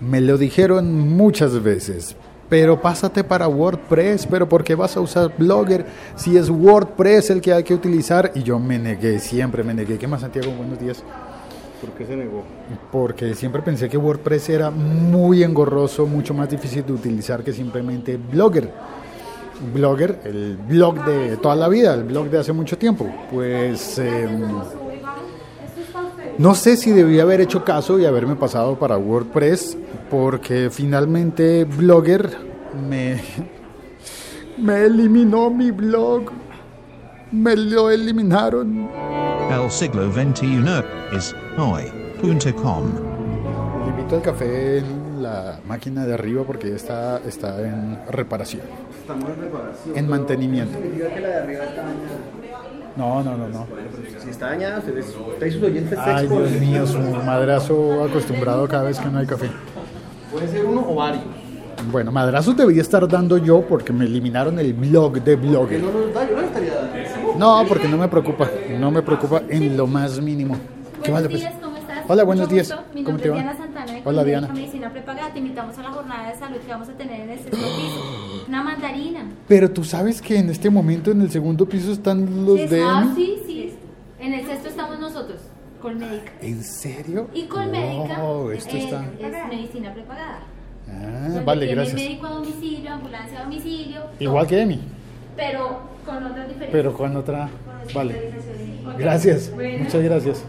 Me lo dijeron muchas veces. Pero pásate para WordPress, pero ¿por qué vas a usar Blogger si es WordPress el que hay que utilizar? Y yo me negué, siempre me negué. ¿Qué más, Santiago? Buenos días. ¿Por qué se negó? Porque siempre pensé que WordPress era muy engorroso, mucho más difícil de utilizar que simplemente Blogger. Blogger, el blog de toda la vida, el blog de hace mucho tiempo. Pues eh, no sé si debía haber hecho caso y haberme pasado para WordPress, porque finalmente Blogger me, me eliminó mi blog. Me lo eliminaron. El siglo XXI es hoy.com. Le invito al café en la máquina de arriba porque está, está en reparación, Estamos en reparación. en mantenimiento. Significa que la de arriba está dañada. No, no, no, no. Si está dañada, ustedes, ustedes sus oyentes Ay. Dios mío, su madrazo acostumbrado cada vez que no hay café. Puede ser uno o varios. Bueno, madrazos debería estar dando yo porque me eliminaron el blog de Que Blogger. no nos da, yo no estaría dando. No, porque no me preocupa, no me preocupa en lo más mínimo. ¿Qué más Buenos le pasa? días, ¿cómo estás? Hola, buenos Mucho días. gusto. Mi ¿Cómo te va? Hola, Colombia Diana. Medicina Prepagada. Te invitamos a la jornada de salud que vamos a tener en el sexto piso. Una mandarina. Pero tú sabes que en este momento en el segundo piso están los de... ah, sí, sí. En el sexto estamos nosotros, Colmédica. ¿En serio? Y Colmédica Wow, esto eh, está... es medicina prepagada. Ah, donde vale, tiene gracias. médico a domicilio, ambulancia a domicilio. Igual todo. que Emi, Pero con otras diferencias. pero con otra... Con Vale. Gracias, Bueno. muchas gracias.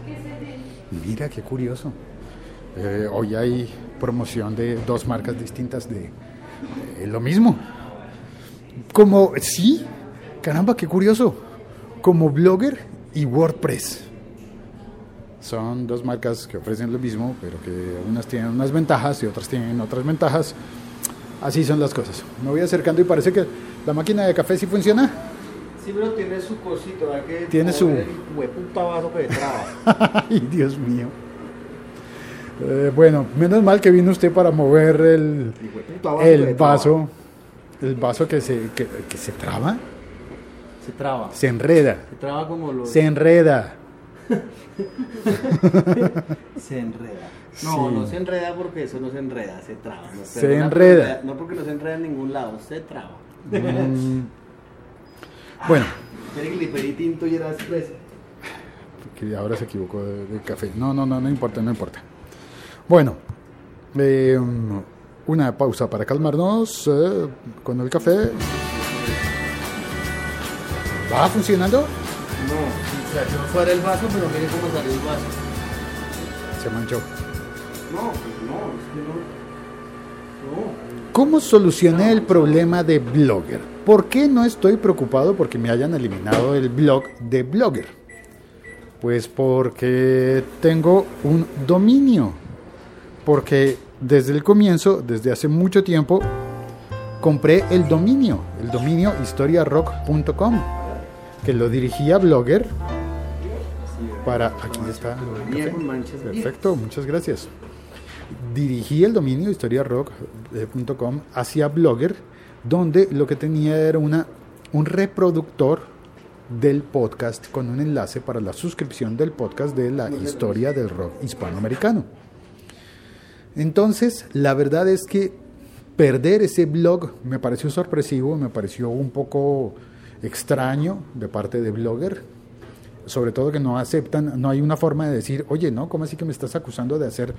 Mira, qué curioso. Eh, hoy hay promoción de dos marcas distintas de lo mismo. Como, sí, caramba, qué curioso. Como Blogger y WordPress. Son dos marcas que ofrecen lo mismo, pero que unas tienen unas ventajas y otras tienen otras ventajas. Así son las cosas. Me voy acercando y parece que la máquina de café sí funciona. Sí, pero tiene su cosito, ¿verdad? Que Tiene su- hueputa vaso que traba. Ay, Dios mío. Eh, bueno, menos mal que vino usted para mover el, El vaso el vaso, que se, que, que se traba, Se traba. se enreda, Se traba como los. se enreda. Se enreda. No, Sí. no se enreda porque eso no se enreda, se traba. No, Se enreda. No porque no se enreda en ningún lado, se traba. Mm. Bueno, Quiere que le pedí tinto y era expreso. que ahora se equivocó de, de café. No, no, no, no importa, no importa. Bueno, eh, una pausa para calmarnos eh, con el café. ¿Va funcionando? No, o sea, yo fuera el vaso, pero mire cómo salió el vaso. Se manchó. No, pues no, es que no. No. ¿Cómo solucioné el problema de Blogger? ¿Por qué no estoy preocupado porque me hayan eliminado el blog de Blogger? Pues porque tengo un dominio. Porque desde el comienzo, desde hace mucho tiempo, compré el dominio, el dominio historiarock.com, que lo dirigía Blogger para... Aquí está. Perfecto, muchas gracias. Dirigí el dominio historiarock.com hacia Blogger, donde lo que tenía era una, un reproductor del podcast con un enlace para la suscripción del podcast de la historia del rock hispanoamericano. Entonces, la verdad es que perder ese blog me pareció sorpresivo, me pareció un poco extraño de parte de Blogger, sobre todo que no aceptan, no hay una forma de decir, oye, no, ¿cómo así que me estás acusando de hacer?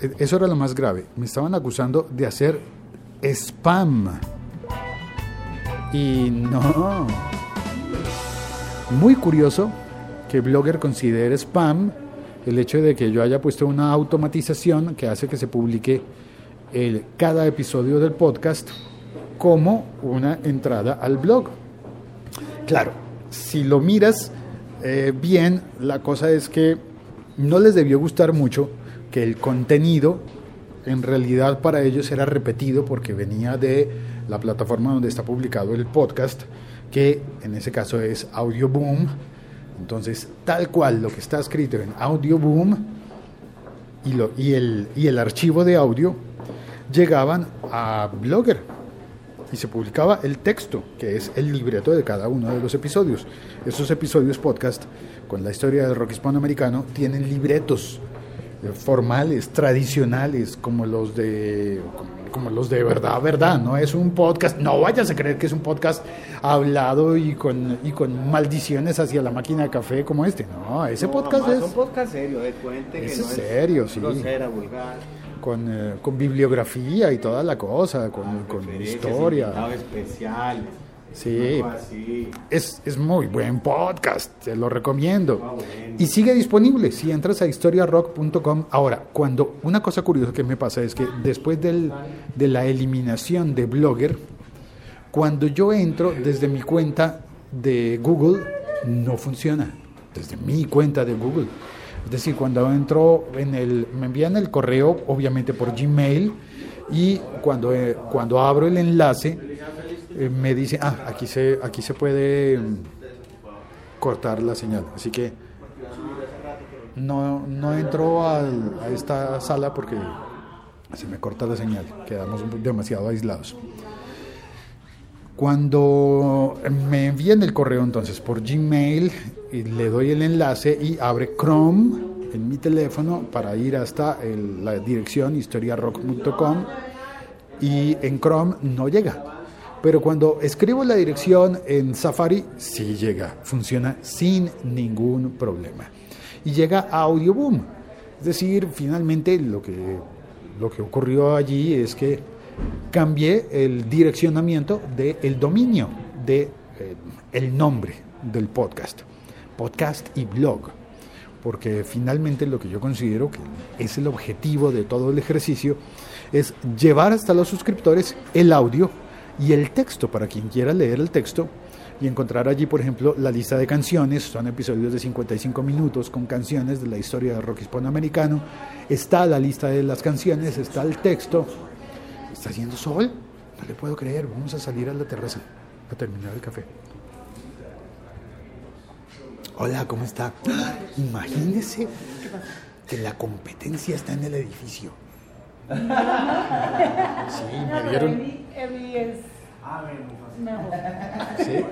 E- Eso era lo más grave, me estaban acusando de hacer spam. Y no. Muy curioso que Blogger considere spam el hecho de que yo haya puesto una automatización que hace que se publique el, cada episodio del podcast como una entrada al blog. Claro, si lo miras eh, bien, la cosa es que no les debió gustar mucho que el contenido en realidad para ellos era repetido porque venía de la plataforma donde está publicado el podcast, que en ese caso es Audioboom. Entonces, tal cual lo que está escrito en Audioboom y, lo, y, el, el archivo de audio llegaban a Blogger y se publicaba el texto, que es el libreto de cada uno de los episodios. Esos episodios podcast con la historia del rock hispanoamericano tienen libretos formales, tradicionales, como los de como los de verdad, verdad, no es un podcast, no vayas a creer que es un podcast hablado y con, y con maldiciones hacia la máquina de café como este, no, ese No, podcast es un podcast serio, de cuente que Ese no es serio, sí. grosera, vulgar. con, eh, con bibliografía y toda la cosa, con, con referencias, historia. especiales. Sí. Es, es muy buen podcast, te lo recomiendo. Ah. Y sigue disponible si entras a historiarock.com. Ahora, cuando una cosa curiosa que me pasa es que después del- de la eliminación de Blogger, cuando yo entro desde mi cuenta de Google, no funciona. Desde mi cuenta de Google. Es decir, cuando entro en el, me envían el correo, obviamente por Gmail, y cuando, eh, cuando abro el enlace, eh, me dice, ah, aquí se, aquí se puede mm, cortar la señal. Así que no, no entro a esta sala porque se me corta la señal, quedamos demasiado aislados. Cuando me envían el correo entonces por Gmail, y le doy el enlace y abre Chrome en mi teléfono para ir hasta la dirección historiarock.com y en Chrome no llega. Pero cuando escribo la dirección en Safari, sí llega, funciona sin ningún problema. Y llega a Audioboom. Es decir, finalmente lo que, lo que ocurrió allí es que cambié el direccionamiento del dominio, de, eh, nombre del podcast. Podcast y blog porque finalmente lo que yo considero que es el objetivo de todo el ejercicio es llevar hasta los suscriptores el audio y el texto para quien quiera leer el texto y encontrar allí, por ejemplo, la lista de canciones, son episodios de 55 minutos con canciones de la historia del rock hispanoamericano, está la lista de las canciones, está el texto, está haciendo sol, no le puedo creer, vamos a salir a la terraza a terminar el café. Hola, ¿cómo está? Imagínese que la competencia está en el edificio. Sí, me dieron, Emi es mejor. sí,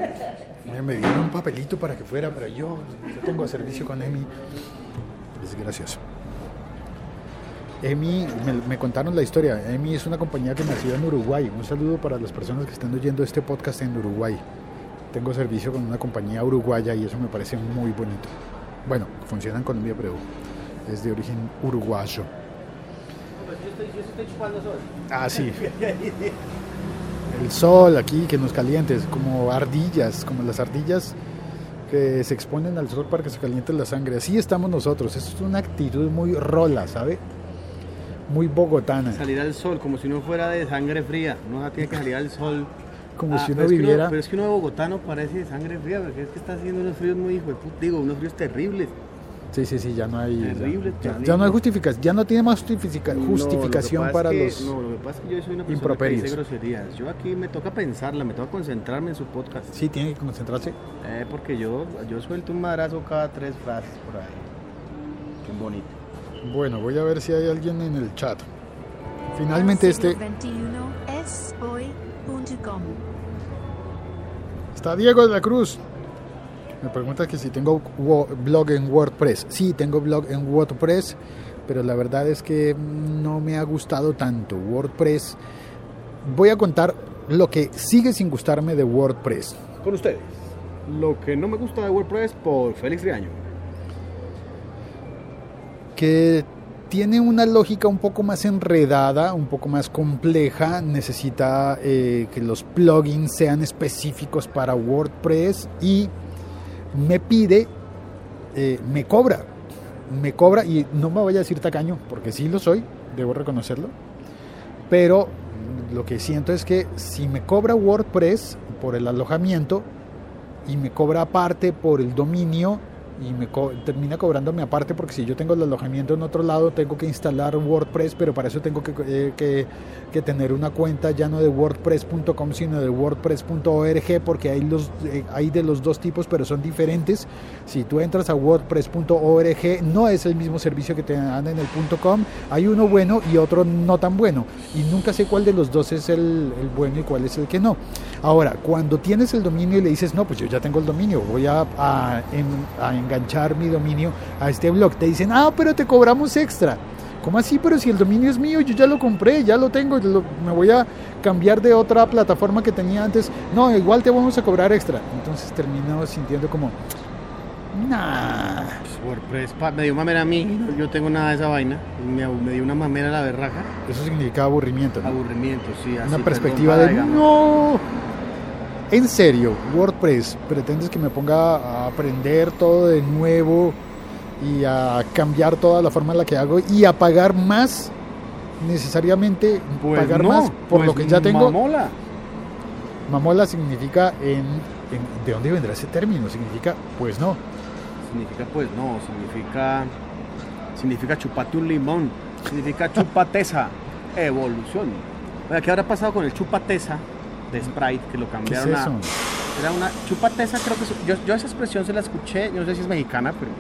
me- me dieron un papelito para que fuera, pero yo, yo tengo servicio con Emi. Es gracioso. Emi, me, me contaron la historia. Emi es una compañía que nació en Uruguay. Un saludo para las personas que están oyendo este podcast en Uruguay. Tengo servicio con una compañía uruguaya y eso me parece muy bonito. Bueno, funciona en Colombia, pero es de origen uruguayo. Ah, sí. El sol aquí que nos caliente, es como ardillas, como las ardillas que se exponen al sol para que se caliente la sangre. Así estamos nosotros. Eso es una actitud muy rola, ¿sabe? Muy bogotana. Salir al sol como si uno fuera de sangre fría. Uno tiene que salir al sol. Como Ah, si uno pero es que viviera. pero es que uno de bogotano parece de sangre fría, porque es que está haciendo unos fríos muy hijo de puta, digo, unos fríos terribles. Sí, sí, sí, ya no hay. ya- Terrible, ya, terrible. ya no hay justificación, ya no tiene más justifica- No, justificación lo que para es que- los. No, lo que pasa es que yo soy una persona que improperios. dice groserías. Yo aquí me toca pensarla, me toca concentrarme en su podcast. Sí, tiene que concentrarse. Eh, porque yo, yo suelto un madrazo cada tres frases por ahí. Qué bonito. Bueno, voy a ver si hay alguien en el chat. Finalmente este. 21eshoy.com. Está Diego de la Cruz. Me pregunta que si tengo blog en WordPress. Sí, tengo blog en WordPress, pero la verdad es que no me ha gustado tanto. WordPress. Voy a contar lo que sigue sin gustarme de WordPress. Con ustedes. Lo que no me gusta de WordPress por Félix Riaño. que tiene una lógica un poco más enredada, un poco más compleja, necesita eh, que los plugins sean específicos para WordPress y me pide, eh, me cobra, me cobra y no me voy a decir tacaño, porque sí lo soy, debo reconocerlo, pero lo que siento es que si me cobra WordPress por el alojamiento y me cobra aparte por el dominio, y me co- termina cobrándome aparte porque si yo tengo el alojamiento en otro lado tengo que instalar WordPress, pero para eso tengo que, eh, tener una cuenta ya no de wordpress.com sino de wordpress.org porque hay, los, eh, hay de los dos tipos pero son diferentes. Si tú entras a wordpress.org no es el mismo servicio que te dan en el .com, hay uno bueno y otro no tan bueno y nunca sé cuál de los dos es el, el bueno y cuál es el que no. Ahora, cuando tienes el dominio y le dices, no, pues yo ya tengo el dominio, voy a, a en- a enganchar mi dominio a este blog. Te dicen, ah, pero te cobramos extra. ¿Cómo así? Pero si el dominio es mío, yo ya lo compré, ya lo tengo, lo- me voy a cambiar de otra plataforma que tenía antes. No, igual te vamos a cobrar extra. Entonces termino sintiendo como, nah. Pues, WordPress, me dio mamera a mí, yo tengo nada de esa vaina, me, me dio una mamera la berraja, Eso significa aburrimiento. ¿no? aburrimiento, sí, así, Una perspectiva de digamos. no. En serio, WordPress, pretendes que me ponga a aprender todo de nuevo y a cambiar toda la forma en la que hago y a pagar más necesariamente Pues pagar no, más por pues lo que ya tengo. mamola. Mamola significa en, en- ¿de dónde vendrá ese término? Significa pues no. Significa pues no, significa significa chupate un limón, significa chupateza, evolución. Oiga, ¿qué habrá pasado con el chupateza de Sprite que lo ¿Qué es cambiaron eso? a era una chupateza creo que es- yo, yo esa expresión se la escuché, yo no sé si es mexicana, pero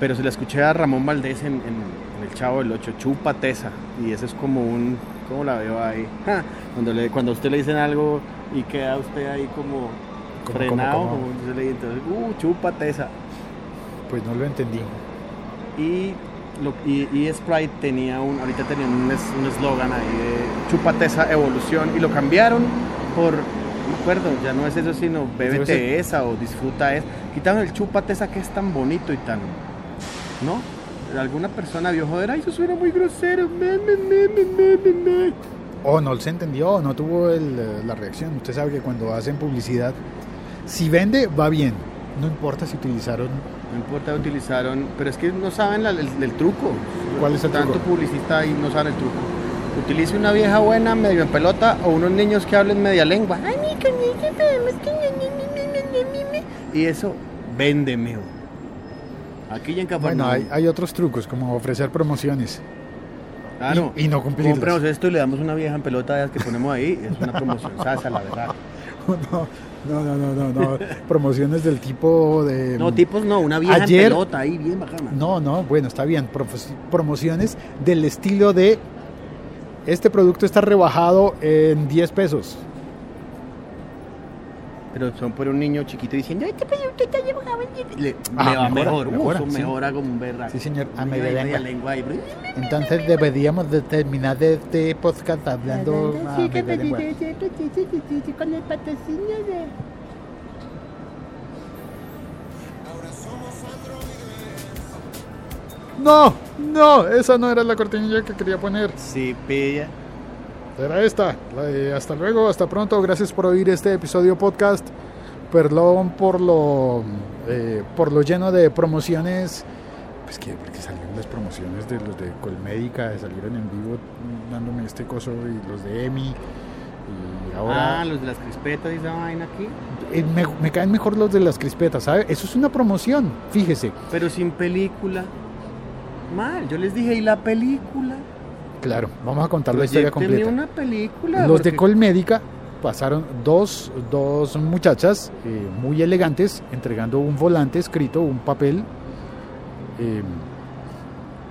pero se la escuché a Ramón Valdés en, en- en el Chavo del 8, chupateza y eso es como un ¿cómo la veo ahí? Ja, cuando le cuando a usted le dicen algo y queda usted ahí como ¿Cómo, frenado, cómo, cómo? como se le dice, entonces, uh, chúpateza. Pues no lo entendí. Y, lo, y, y Sprite tenía un, ahorita tenía un es- un eslogan ahí de chúpateza evolución y lo cambiaron por, no me acuerdo, ya no es eso sino bébete esa o disfruta esa. Quitaron el chúpateza que es tan bonito y tan, ¿no? Alguna persona vio joder, ay, eso suena muy grosero. me, me, me, me, me, me, me". O no se entendió, o no tuvo el, la reacción. Usted sabe que cuando hacen publicidad, si vende, va bien. No importa si utilizaron No importa, utilizaron, pero es que no saben la- el, el truco. ¿Cuál es el Tanto truco? publicista y no saben el truco. Utilice una vieja buena medio en pelota o unos niños que hablen media lengua. Y eso, véndeme. Aquí ya en Cafarnaum. Bueno, hay, hay otros trucos, como ofrecer promociones. Claro. y- y no cumplirlas. Compremos esto y le damos una vieja en pelota de las que ponemos ahí. Es una promoción sasa, la verdad. No, no, no, no, no. Promociones del tipo de... No, tipos no, una vieja Ayer- en pelota ahí, bien bacana. No, no, bueno, está bien. Promociones del estilo de... Este producto está rebajado en 10 pesos. Pero son por un niño chiquito diciendo, este producto está llevado en diez". le, Ah, le va mejor, mejora, eso sí. mejora como un berraco. Sí, señor, a Media- media lengua. lengua ahí. Entonces deberíamos de terminar de este podcast hablando a Sí, que media me lengua. dice, sí, sí, sí, sí, sí, con el patrocinio de... No, no, esa no era la cortinilla que quería poner. Sí, pilla. Era esta. Hasta luego, hasta pronto. Gracias por oír este episodio podcast. Perdón por lo eh, por lo lleno de promociones. Pues que porque salieron las promociones de los de Colmédica, salieron en vivo dándome este coso y los de Emi. Y ahora Ah, los de las crispetas y esa vaina aquí. eh, me, me caen mejor los de las crispetas, ¿sabe? Eso es una promoción, fíjese. Pero sin película. Mal, yo les dije, ¿y la película? Claro, vamos a contar la historia completa. una película. Los de porque- Colmédica pasaron dos, dos muchachas eh, muy elegantes entregando un volante escrito, un papel eh,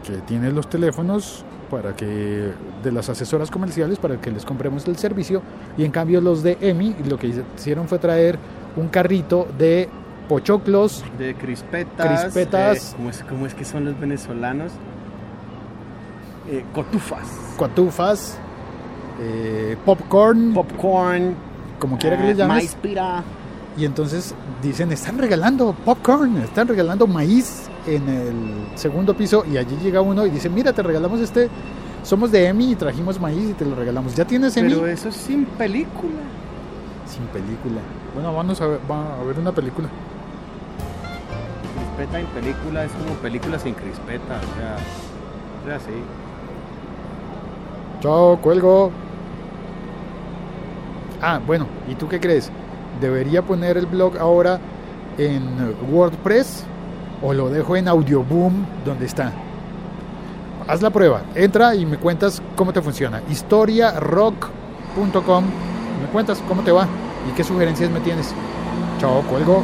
que tiene los teléfonos para que de las asesoras comerciales para que les compremos el servicio y en cambio los de EMI lo que hicieron fue traer un carrito de pochoclos, De crispetas. Crispetas. eh, ¿cómo, es, cómo es que son los venezolanos? Eh, cotufas. cotufas, eh, popcorn, Popcorn. como quiera que eh, le llames. Maíz pira. Y entonces dicen, están regalando popcorn, están regalando maíz en el segundo piso y allí llega uno y dice, mira, te regalamos este, somos de EMI y trajimos maíz y te lo regalamos. ¿Ya tienes EMI? Pero eso es sin película. Sin película. Bueno, vamos a ver, va a ver una película. Crispeta en película es como película sin crispeta. O sea, es así. Chao, cuelgo. Ah, bueno, ¿y tú qué crees? ¿Debería poner el blog ahora en WordPress o lo dejo en Audioboom donde está? Haz la prueba, entra y me cuentas cómo te funciona. Historiarock.com, me cuentas cómo te va y qué sugerencias me tienes. Chao, cuelgo.